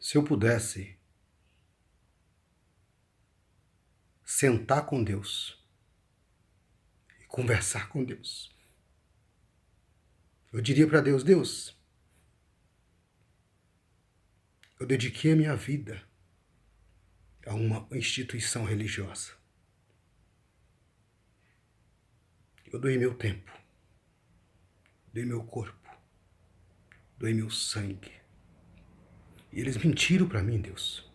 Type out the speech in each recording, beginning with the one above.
Se eu pudesse sentar com Deus e conversar com Deus, eu diria para Deus: Deus, eu dediquei a minha vida a uma instituição religiosa. Eu doei meu tempo, doei meu corpo, doei meu sangue. E eles mentiram para mim, Deus.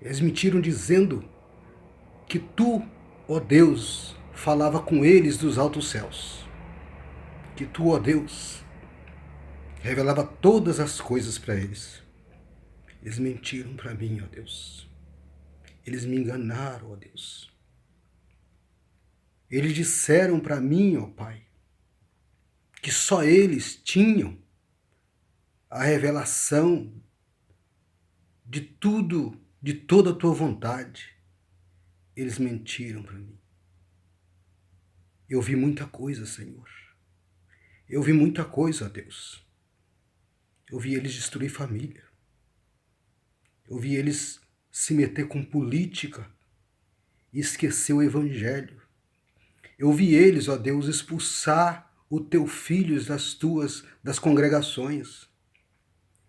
Eles mentiram dizendo que tu, ó Deus, falava com eles dos altos céus. Que tu, ó Deus, revelava todas as coisas para eles. Eles mentiram para mim, ó Deus. Eles me enganaram, ó Deus. Eles disseram para mim, ó Pai, que só eles tinham a revelação de tudo, de toda a tua vontade. Eles mentiram para mim. Eu vi muita coisa, Senhor. Eu vi muita coisa, Deus. Eu vi eles destruir família. Eu vi eles se meter com política e esquecer o evangelho. Eu vi eles, ó Deus, expulsar o teu filho das tuas das congregações.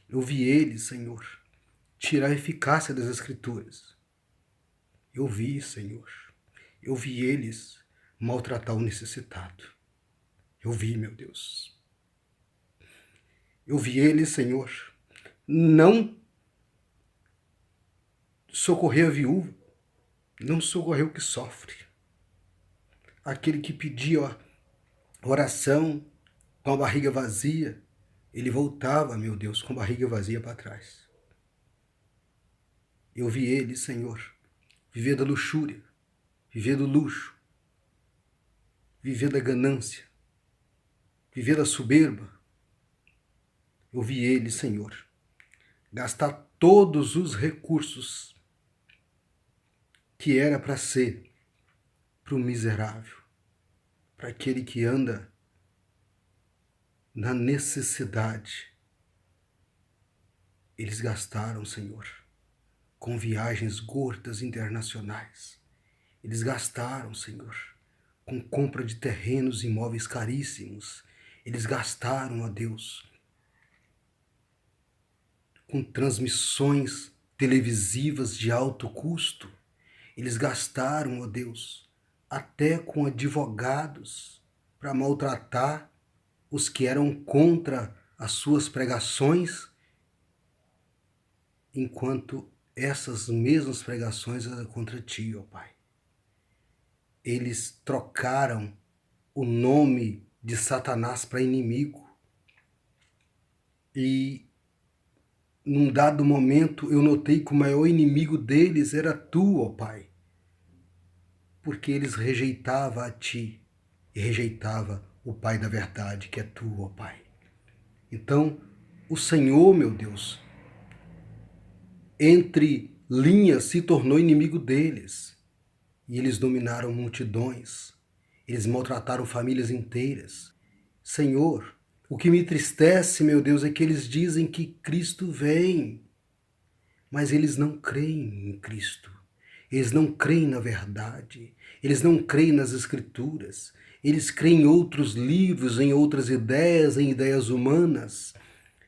Eu vi eles, Senhor, tirar a eficácia das escrituras. Eu vi, Senhor. Eu vi eles maltratar o necessitado. Eu vi, meu Deus. Eu vi eles, Senhor, não socorrer a viúva, não socorrer o que sofre. Aquele que pedia oração com a barriga vazia, ele voltava, meu Deus, com a barriga vazia para trás. Eu vi ele, Senhor, viver da luxúria, viver do luxo, viver da ganância, viver da soberba. Eu vi ele, Senhor, gastar todos os recursos que era para ser para o miserável, para aquele que anda na necessidade. Eles gastaram, Senhor, com viagens gordas internacionais. Eles gastaram, Senhor, com compra de terrenos e imóveis caríssimos. Eles gastaram, ó Deus, com transmissões televisivas de alto custo. Eles gastaram, ó Deus, até com advogados para maltratar os que eram contra as suas pregações, enquanto essas mesmas pregações contra ti, ó Pai. Eles trocaram o nome de Satanás para inimigo. E num dado momento eu notei que o maior inimigo deles era tu, ó Pai, porque eles rejeitavam a ti e rejeitava o Pai da verdade, que é tu, ó Pai. Então, o Senhor, meu Deus, entre linhas se tornou inimigo deles, e eles dominaram multidões, eles maltrataram famílias inteiras. Senhor, o que me entristece, meu Deus, é que eles dizem que Cristo vem, mas eles não creem em Cristo. Eles não creem na verdade, eles não creem nas Escrituras, eles creem em outros livros, em outras ideias, em ideias humanas.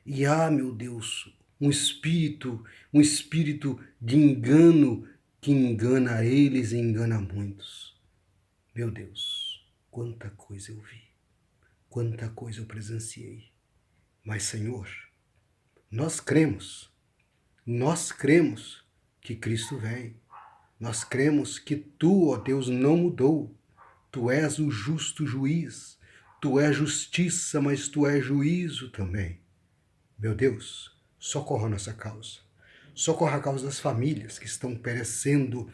E ah, meu Deus, um espírito, um espírito de engano que engana eles e engana muitos. Meu Deus, quanta coisa eu vi. Quanta coisa eu presenciei. Mas, Senhor, nós cremos, nós cremos que Cristo vem. Nós cremos que Tu, ó Deus, não mudou. Tu és o justo juiz. Tu és justiça, mas Tu és juízo também. Meu Deus, socorra a nossa causa. Socorra a causa das famílias que estão perecendo.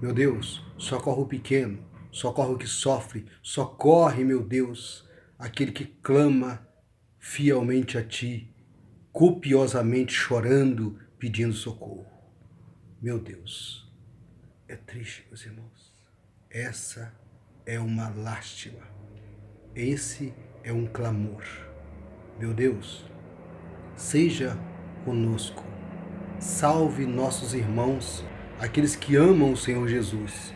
Meu Deus, socorra o pequeno, socorra o que sofre, socorre, meu Deus, aquele que clama fielmente a ti, copiosamente chorando, pedindo socorro. Meu Deus, é triste, meus irmãos. Essa é uma lástima. Esse é um clamor. Meu Deus, seja conosco Salve nossos irmãos, aqueles que amam o Senhor Jesus,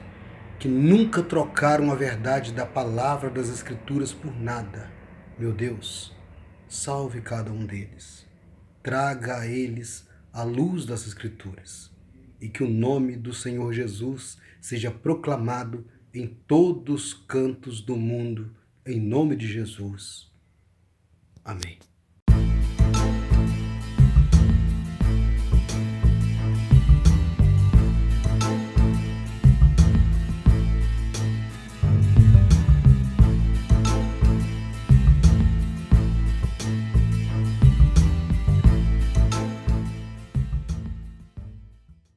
que nunca trocaram a verdade da palavra das Escrituras por nada. Meu Deus, salve cada um deles. Traga a eles a luz das Escrituras e que o nome do Senhor Jesus seja proclamado em todos os cantos do mundo, em nome de Jesus. Amém.